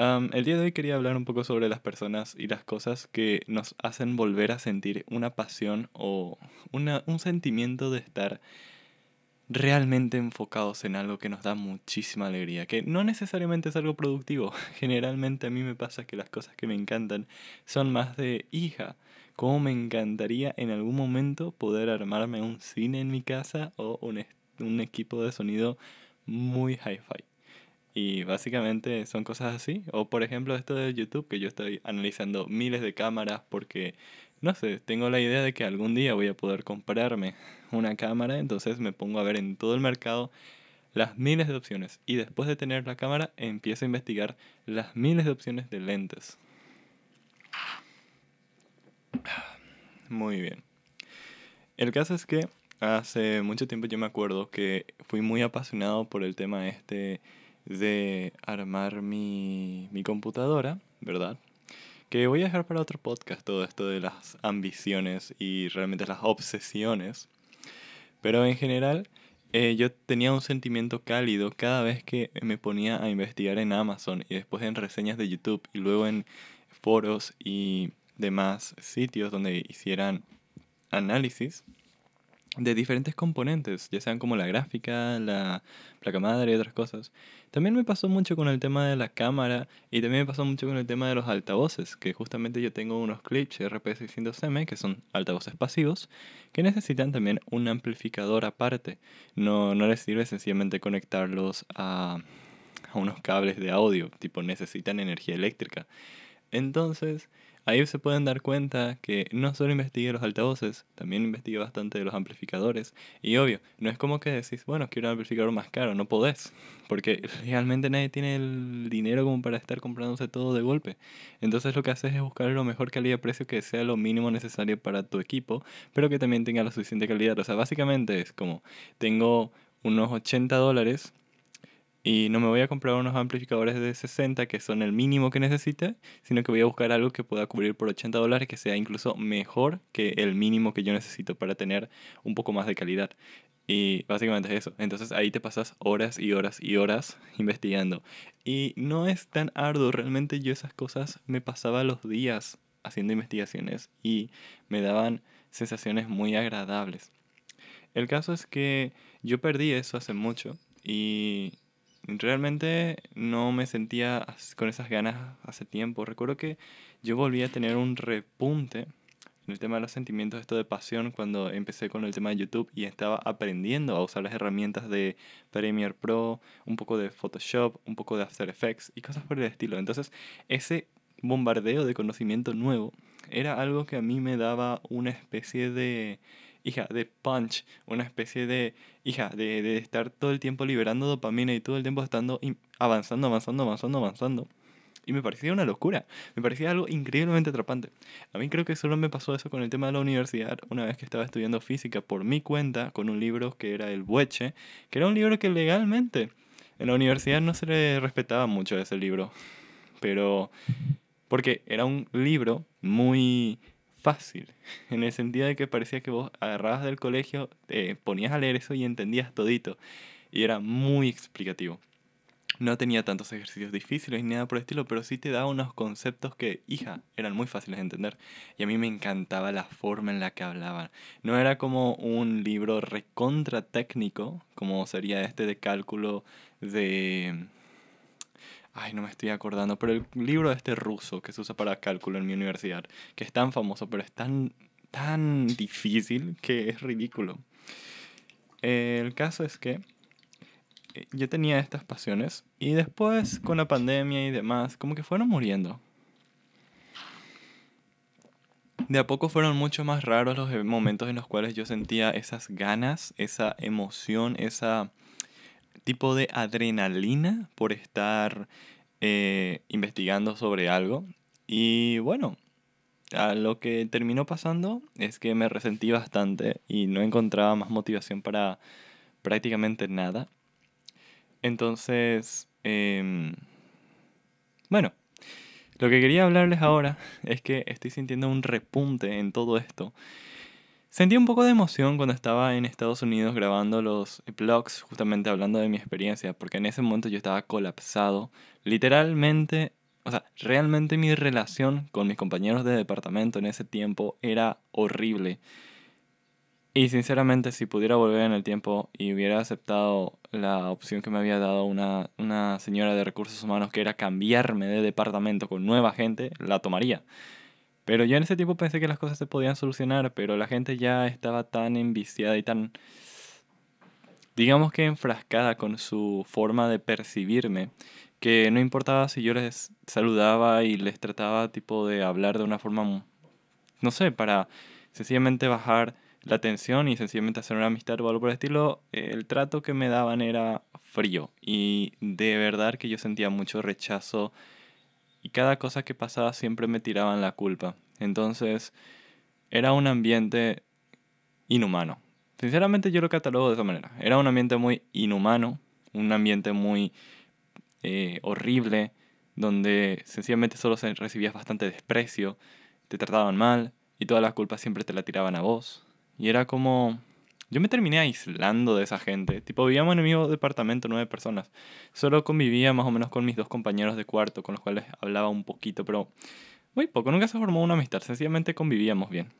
el día de hoy quería hablar un poco sobre las personas y las cosas que nos hacen volver a sentir una pasión o una, un sentimiento de estar realmente enfocados en algo que nos da muchísima alegría, que no necesariamente es algo productivo. Generalmente a mí me pasa que las cosas que me encantan son más de hija. Cómo me encantaría en algún momento poder armarme un cine en mi casa o un, un equipo de sonido muy hi-fi. Y básicamente son cosas así. O por ejemplo esto de YouTube, que yo estoy analizando miles de cámaras porque, no sé, tengo la idea de que algún día voy a poder comprarme una cámara, entonces me pongo a ver en todo el mercado las miles de opciones. Y después de tener la cámara, empiezo a investigar las miles de opciones de lentes. Muy bien. El caso es que hace mucho tiempo yo me acuerdo que fui muy apasionado por el tema este de armar mi, mi computadora, ¿verdad? Que voy a dejar para otro podcast todo esto de las ambiciones y realmente las obsesiones. Pero en general, eh, yo tenía un sentimiento cálido cada vez que me ponía a investigar en Amazon y después en reseñas de YouTube y luego en foros y demás sitios donde hicieran análisis de diferentes componentes, ya sean como la gráfica, la placa madre y otras cosas. También me pasó mucho con el tema de la cámara y también me pasó mucho con el tema de los altavoces, que justamente yo tengo unos clips RP600M que son altavoces pasivos que necesitan también un amplificador aparte. No, no les sirve sencillamente conectarlos a, a unos cables de audio, tipo necesitan energía eléctrica. Entonces, Ahí se pueden dar cuenta que no solo investigué los altavoces, también investigué bastante de los amplificadores. Y obvio, no es como que decís, bueno, quiero un amplificador más caro, no podés. Porque realmente nadie tiene el dinero como para estar comprándose todo de golpe. Entonces lo que haces es buscar lo mejor calidad-precio que sea lo mínimo necesario para tu equipo, pero que también tenga la suficiente calidad. O sea, básicamente es como, tengo unos 80 dólares y no me voy a comprar unos amplificadores de 60 que son el mínimo que necesite, sino que voy a buscar algo que pueda cubrir por 80 dólares que sea incluso mejor que el mínimo que yo necesito para tener un poco más de calidad. Y básicamente es eso. Entonces ahí te pasas horas y horas y horas investigando. Y no es tan arduo, realmente yo esas cosas me pasaba los días haciendo investigaciones y me daban sensaciones muy agradables. El caso es que yo perdí eso hace mucho y realmente no me sentía con esas ganas hace tiempo. Recuerdo que yo volví a tener un repunte en el tema de los sentimientos, esto de pasión, cuando empecé con el tema de YouTube y estaba aprendiendo a usar las herramientas de Premiere Pro, un poco de Photoshop, un poco de After Effects y cosas por el estilo. Entonces, ese bombardeo de conocimiento nuevo era algo que a mí me daba una especie de hija, de punch, una especie de, hija, de, de estar todo el tiempo liberando dopamina y todo el tiempo estando avanzando, avanzando, avanzando, avanzando. Y me parecía una locura, me parecía algo increíblemente atrapante. A mí creo que solo me pasó eso con el tema de la universidad, una vez que estaba estudiando física por mi cuenta, con un libro que era El Bueche, que era un libro que legalmente en la universidad no se le respetaba mucho ese libro. Pero porque era un libro muy fácil, en el sentido de que parecía que vos agarrabas del colegio, te ponías a leer eso y entendías todito, y era muy explicativo. No tenía tantos ejercicios difíciles ni nada por el estilo, pero sí te daba unos conceptos que, hija, eran muy fáciles de entender. Y a mí me encantaba la forma en la que hablaban. No era como un libro recontra técnico, como sería este de cálculo de Ay, no me estoy acordando, pero el libro de este ruso que se usa para cálculo en mi universidad, que es tan famoso, pero es tan, tan difícil que es ridículo. el caso es que eh, yo tenía estas pasiones y después con la pandemia y demás, como que fueron muriendo. De a poco fueron mucho más raros los momentos en los cuales yo sentía esas ganas, esa emoción, esa tipo de adrenalina por estar eh, investigando sobre algo. Y bueno, lo que terminó pasando es que me resentí bastante y no encontraba más motivación para prácticamente nada. Entonces, em, bueno, lo que quería hablarles ahora es que estoy sintiendo un repunte en todo esto Sentí un poco de emoción cuando estaba en Estados Unidos grabando los vlogs, justamente hablando de mi experiencia, porque en ese momento yo estaba colapsado. Literalmente o sea, realmente mi relación con mis compañeros de departamento en ese tiempo era horrible. Y sinceramente, si pudiera volver en el tiempo y hubiera aceptado la opción que me había dado una, una señora de recursos humanos, que era cambiarme de departamento con nueva gente, la tomaría. Pero yo en ese tiempo pensé que las cosas se podían solucionar, pero la gente ya estaba tan enviciada y tan, digamos que enfrascada con su forma de percibirme, que no importaba si yo les saludaba y les trataba tipo de hablar de una forma, no sé, para sencillamente bajar la tensión y sencillamente hacer una amistad o algo por el estilo, el trato que me daban era frío. Y de verdad que yo sentía mucho rechazo y cada cosa que pasaba siempre me tiraban la culpa. Entonces era un ambiente inhumano. Sinceramente yo lo catalogo de esa manera. Era un ambiente muy inhumano, un ambiente muy eh, horrible, donde sencillamente solo se recibías bastante desprecio, te trataban mal y todas las culpas siempre te la tiraban a vos. Y era como... Yo me terminé aislando de esa gente. Tipo, vivíamos en el mismo departamento, nueve personas. Solo convivía más o menos con mis dos compañeros de cuarto, con los cuales hablaba un poquito, pero muy poco. Nunca se formó una amistad, sencillamente convivíamos bien.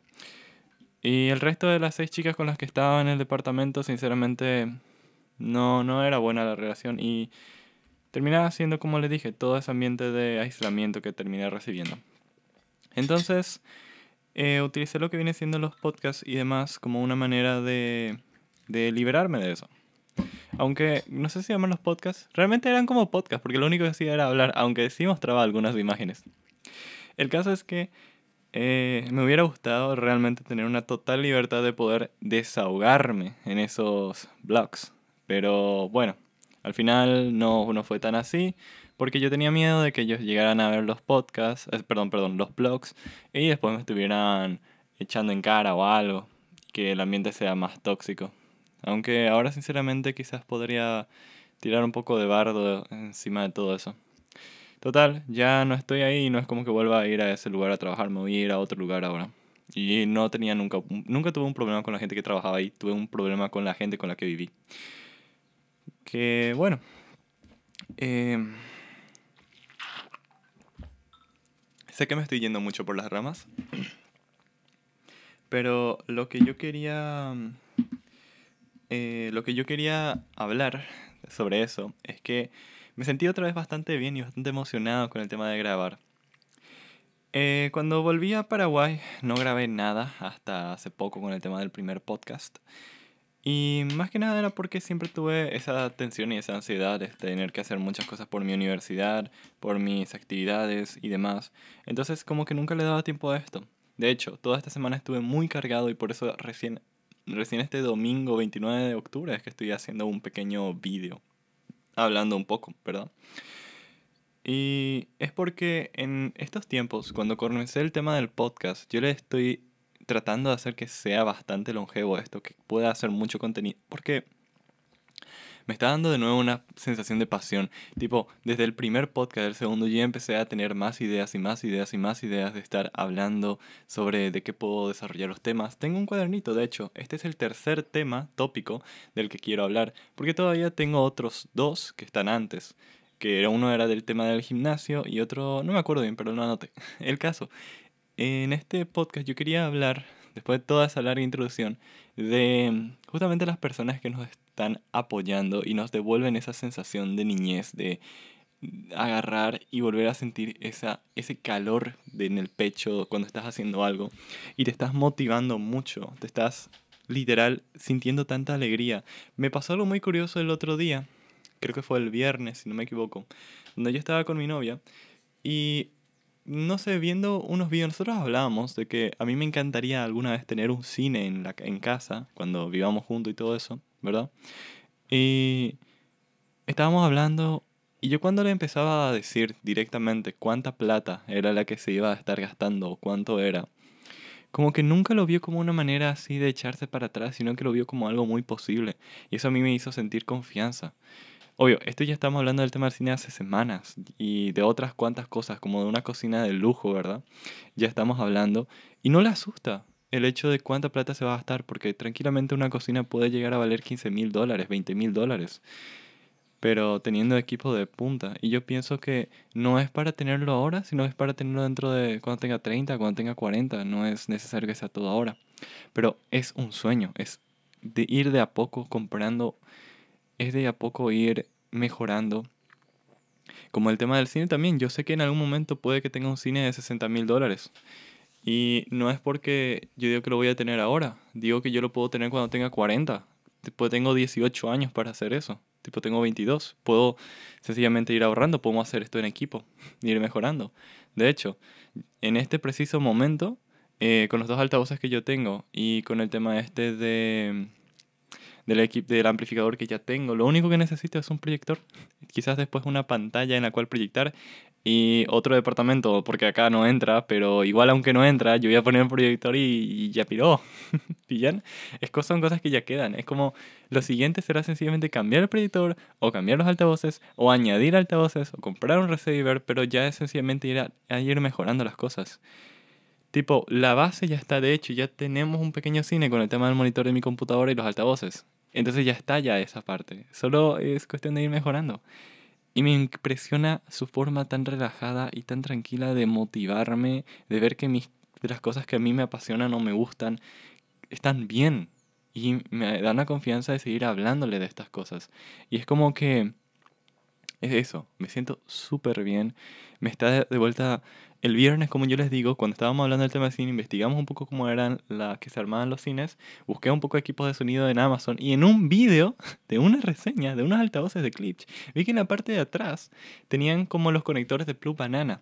Y el resto de las seis chicas con las que estaba en el departamento, sinceramente, no, no era buena la relación. Y terminaba siendo, como les dije, todo ese ambiente de aislamiento que terminé recibiendo. Entonces, eh, utilicé lo que viene siendo los podcasts y demás como una manera de, de liberarme de eso. Aunque no sé si llaman los podcasts, realmente eran como podcasts, porque lo único que hacía era hablar, aunque sí mostraba algunas imágenes. El caso es que eh, me hubiera gustado realmente tener una total libertad de poder desahogarme en esos blogs. Pero bueno, al final no, no fue tan así. Porque yo tenía miedo de que ellos llegaran a ver los podcasts, perdón, perdón, los blogs, y después me estuvieran echando en cara o algo, que el ambiente sea más tóxico. Aunque ahora sinceramente quizás podría tirar un poco de bardo encima de todo eso. Total, ya no estoy ahí y no es como que vuelva a ir a ese lugar a trabajar, me voy a ir a otro lugar ahora. Y no tenía nunca, nunca tuve un problema con la gente que trabajaba ahí, tuve un problema con la gente con la que viví. Que bueno, eh, Sé que me estoy yendo mucho por las ramas, pero lo que yo quería, eh, lo que yo quería hablar sobre eso es que me sentí otra vez bastante bien y bastante emocionado con el tema de grabar. Eh, cuando volví a Paraguay no grabé nada hasta hace poco con el tema del primer podcast. Y más que nada era porque siempre tuve esa tensión y esa ansiedad de tener que hacer muchas cosas por mi universidad, por mis actividades y demás. Entonces como que nunca le daba tiempo a esto. De hecho, toda esta semana estuve muy cargado y por eso recién, recién este domingo 29 de octubre es que estoy haciendo un pequeño vídeo. Hablando un poco, ¿verdad? Y es porque en estos tiempos, cuando comencé el tema del podcast, yo le estoy tratando de hacer que sea bastante longevo esto, que pueda hacer mucho contenido, porque me está dando de nuevo una sensación de pasión. Tipo, desde el primer podcast del segundo ya empecé a tener más ideas y más ideas y más ideas de estar hablando sobre de qué puedo desarrollar los temas. Tengo un cuadernito, de hecho, este es el tercer tema tópico del que quiero hablar, porque todavía tengo otros dos que están antes que uno era del tema del gimnasio y otro, no me acuerdo bien, pero lo anoté. El caso en este podcast yo quería hablar, después de toda esa larga introducción, de mm, justamente las personas que nos están apoyando y nos devuelven esa sensación de niñez, de agarrar y volver a sentir esa, ese calor en el pecho cuando estás haciendo algo y te estás motivando mucho, te estás literal sintiendo tanta alegría. Me pasó algo muy curioso el otro día, creo que fue el viernes, si no me equivoco, donde yo estaba con mi novia y no sé, viendo unos videos, nosotros hablábamos de que a mí me encantaría alguna vez tener un cine en, la, en casa, cuando vivamos juntos y todo eso, ¿verdad? Y estábamos hablando, y yo cuando le empezaba a decir directamente cuánta plata era la que se iba a estar gastando o cuánto era, como que nunca lo vio como una manera así de echarse para atrás, sino que lo vio como algo muy posible. Y eso a mí me hizo sentir confianza. Obvio, esto ya estamos hablando del tema del cine hace semanas y de otras cuantas cosas, como de una cocina de lujo, ¿verdad? Ya estamos hablando y no le asusta el hecho de cuánta plata se va a gastar, porque tranquilamente una cocina puede llegar a valer 15 mil dólares, 20 mil dólares. pero teniendo equipo de punta. Y yo pienso que no es para tenerlo ahora, sino es para tenerlo dentro de cuando tenga 30, cuando tenga 40. No es necesario que sea todo ahora. Pero es un sueño, es de ir de a poco comprando, es de a poco ir mejorando. Como el tema del cine también, yo sé que en algún momento puede que tenga un cine de 60 mil dólares. Y no es porque yo digo que lo voy a tener ahora, digo que yo lo puedo tener cuando tenga 40. Después tengo 18 años para hacer eso. Tipo, tengo 22. Puedo sencillamente ir ahorrando, podemos hacer esto en equipo, ir mejorando. De hecho, en este preciso momento, eh, con los dos altavoces que yo tengo y con el tema este de del del amplificador que ya tengo. Lo único que necesito es un proyector, quizás después una pantalla en la cual proyectar y otro departamento, porque acá no entra, pero igual aunque no entra, yo voy a poner un proyector y, ya piró. ¿Pillan? Es, son cosas que ya quedan. Es como lo siguiente será sencillamente cambiar el proyector o cambiar los altavoces o añadir altavoces o comprar un receiver, pero ya es sencillamente ir a ir mejorando las cosas. Tipo, la base ya está de hecho, ya tenemos un pequeño cine con el tema del monitor de mi computadora y los altavoces. Entonces ya está ya esa parte. Solo es cuestión de ir mejorando. Y me impresiona su forma tan relajada y tan tranquila de motivarme, de ver que mis, las cosas que a mí me apasionan o me gustan están bien. Y me da una confianza de seguir hablándole de estas cosas. Y es como que es eso, me siento súper bien. Me está de vuelta el viernes, como yo les digo, cuando estábamos hablando del tema de cine, investigamos un poco cómo eran las que se armaban los cines, busqué un poco de equipos de sonido en Amazon y en un vídeo de una reseña de unos altavoces de Klipsch, vi que en la parte de atrás tenían como los conectores de Blue Banana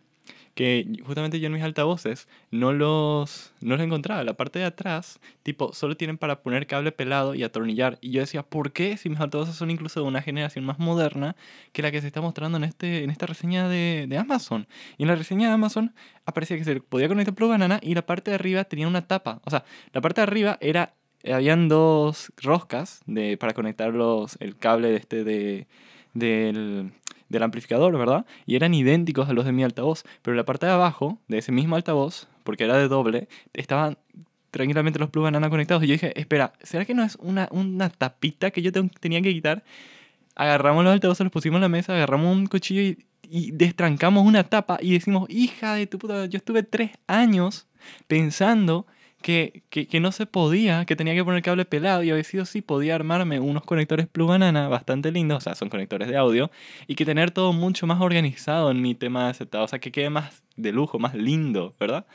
que justamente yo en mis altavoces no los, no los encontraba. La parte de atrás, tipo, solo tienen para poner cable pelado y atornillar. Y yo decía, ¿por qué si mis altavoces son incluso de una generación más moderna que la que se está mostrando en, este, en esta reseña de, de Amazon? Y en la reseña de Amazon aparecía que se podía conectar por banana y la parte de arriba tenía una tapa. O sea, la parte de arriba era habían dos roscas de, para conectar los, el cable de este de, del, del amplificador, ¿verdad? Y eran idénticos a los de mi altavoz, pero la parte de abajo de ese mismo altavoz, porque era de doble, estaban tranquilamente los plug banana conectados. Y yo dije, espera, ¿será que no es una, una tapita que yo tenía que quitar? Agarramos los altavoces, los pusimos en la mesa, agarramos un cuchillo y, y destrancamos una tapa y decimos, hija de tu puta, yo estuve tres años pensando que, que, que, no se podía, que tenía que poner cable pelado y a veces sí podía armarme unos conectores Plus Banana bastante lindos, o sea, son conectores de audio, y que tener todo mucho más organizado en mi tema de aceptado, o sea, que quede más de lujo, más lindo, ¿verdad?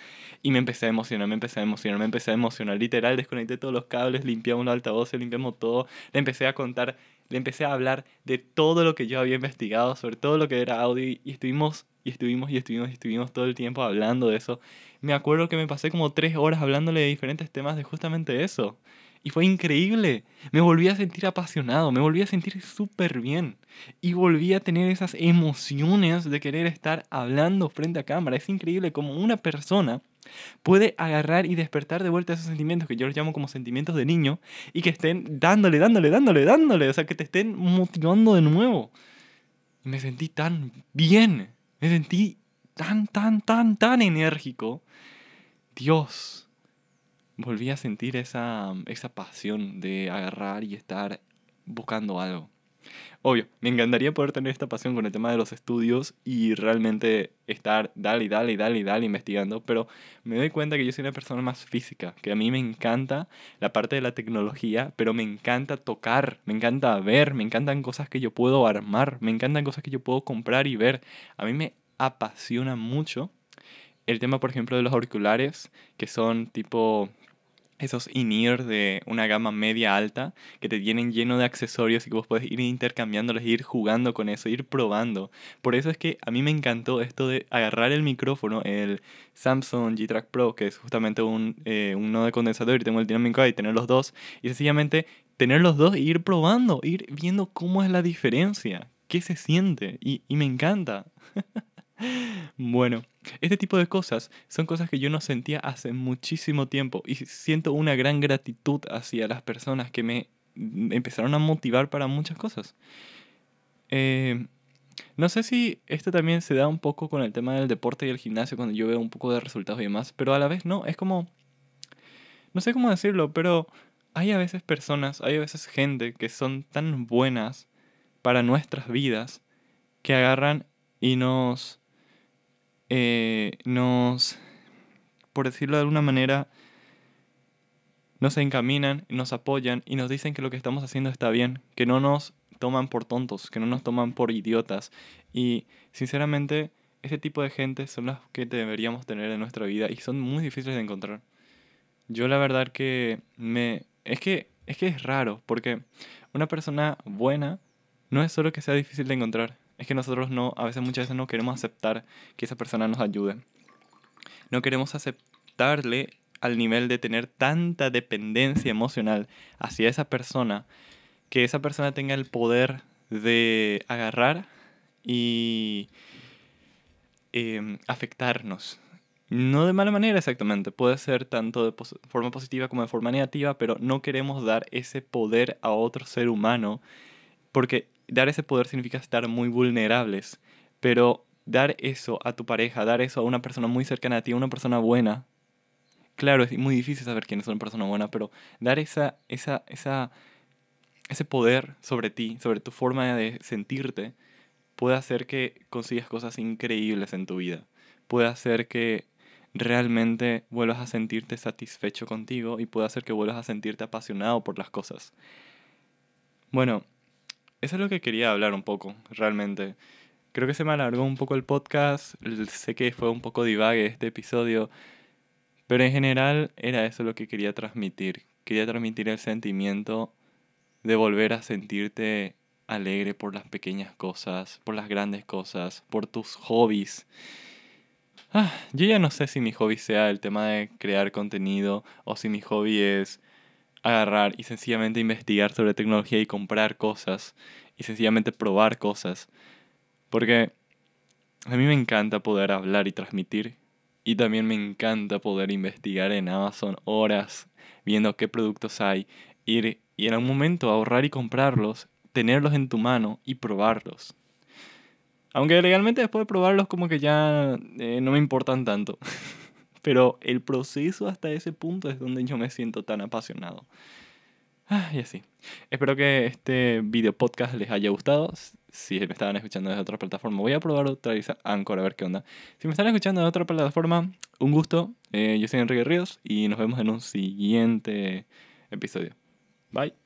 Y me empecé a emocionar, me empecé a emocionar, me empecé a emocionar, literal, desconecté todos los cables, limpiamos los altavoces, limpiamos todo, le empecé a contar, le empecé a hablar de todo lo que yo había investigado, sobre todo lo que era audio, y estuvimos, y estuvimos, y estuvimos, y estuvimos todo el tiempo hablando de eso, me acuerdo que me pasé como tres horas hablándole de diferentes temas de justamente eso. Y fue increíble. Me volví a sentir apasionado, me volví a sentir súper bien. Y volví a tener esas emociones de querer estar hablando frente a cámara. Es increíble como una persona puede agarrar y despertar de vuelta esos sentimientos que yo los llamo como sentimientos de niño y que estén dándole, dándole, dándole, dándole. O sea, que te estén motivando de nuevo. Y me sentí tan bien. Me sentí tan, tan, tan, tan enérgico Dios, volví a sentir esa, esa pasión de agarrar y estar buscando algo. Obvio, me encantaría poder tener esta pasión con el tema de los estudios y realmente estar dale dale dale dale investigando, pero me doy cuenta que yo soy una persona más física, que a mí me encanta la parte de la tecnología, pero me encanta tocar, me encanta ver, me encantan cosas que yo puedo armar, me encantan cosas que yo puedo comprar y ver. A mí me apasiona mucho el tema, por ejemplo, de los auriculares, que son tipo esos in-ear de una gama media alta que te tienen lleno de accesorios y que vos puedes ir intercambiándolos, ir jugando con eso, ir probando. Por eso es que a mí me encantó esto de agarrar el micrófono, el Samsung G-Track Pro, que es justamente un, eh, un nodo de condensador y tengo el Dynamic y tener los dos, y sencillamente tener los dos e ir probando, ir viendo cómo es la diferencia, qué se siente, y, y me encanta. Bueno, este tipo de cosas son cosas que yo no sentía hace muchísimo tiempo y siento una gran gratitud hacia las personas que me empezaron a motivar para muchas cosas. Eh, no sé si esto también se da un poco con el tema del deporte y el gimnasio cuando yo veo un poco de resultados y demás, pero a la vez no, es como... No sé cómo decirlo, pero hay a veces personas, hay a veces gente que son tan buenas para nuestras vidas que agarran y nos, eh, nos, por decirlo de alguna manera, nos encaminan, nos apoyan y nos dicen que lo que estamos haciendo está bien, que no nos toman por tontos, que no nos toman por idiotas. Y sinceramente, ese tipo de gente son las que deberíamos tener en nuestra vida y son muy difíciles de encontrar. Yo la verdad que me... Es que es, que es raro, porque una persona buena no es solo que sea difícil de encontrar, es que nosotros no, a veces muchas veces no queremos aceptar que esa persona nos ayude. No queremos aceptarle al nivel de tener tanta dependencia emocional hacia esa persona, que esa persona tenga el poder de agarrar y em, afectarnos. No de mala manera exactamente, puede ser tanto de forma positiva como de forma negativa, pero no queremos dar ese poder a otro ser humano, porque dar ese poder significa estar muy vulnerables, pero dar eso a tu pareja, dar eso a una persona muy cercana a ti, a una persona buena, claro, es muy difícil saber quién es una persona buena, pero dar esa, esa, esa, ese poder sobre ti, sobre tu forma de sentirte, puede hacer que consigas cosas increíbles en tu vida. Puede hacer que realmente vuelvas a sentirte satisfecho contigo y puede hacer que vuelvas a sentirte apasionado por las cosas. Bueno, eso es lo que quería hablar un poco, realmente. Creo que se me alargó un poco el podcast, sé que fue un poco divague este episodio, pero en general era eso lo que quería transmitir. Quería transmitir el sentimiento de volver a sentirte alegre por las pequeñas cosas, por las grandes cosas, por tus hobbies. Ah, yo ya no sé si mi hobby sea el tema de crear contenido o si mi hobby es agarrar y sencillamente investigar sobre tecnología y comprar cosas y sencillamente probar cosas. Porque a mí me encanta poder hablar y transmitir. Y también me encanta poder investigar en Amazon horas viendo qué productos hay, ir y en algún momento ahorrar y comprarlos, tenerlos en tu mano y probarlos. Aunque legalmente después de probarlos como que ya eh, no me importan tanto. Pero el proceso hasta ese punto es donde yo me siento tan apasionado. Ah, y así. Espero que este video podcast les haya gustado. Si me estaban escuchando desde otra plataforma, voy a probar otra Anchor a ver qué onda. Si me están escuchando de otra plataforma, un gusto. Eh, yo soy Enrique Ríos y nos vemos en un siguiente episodio. Bye.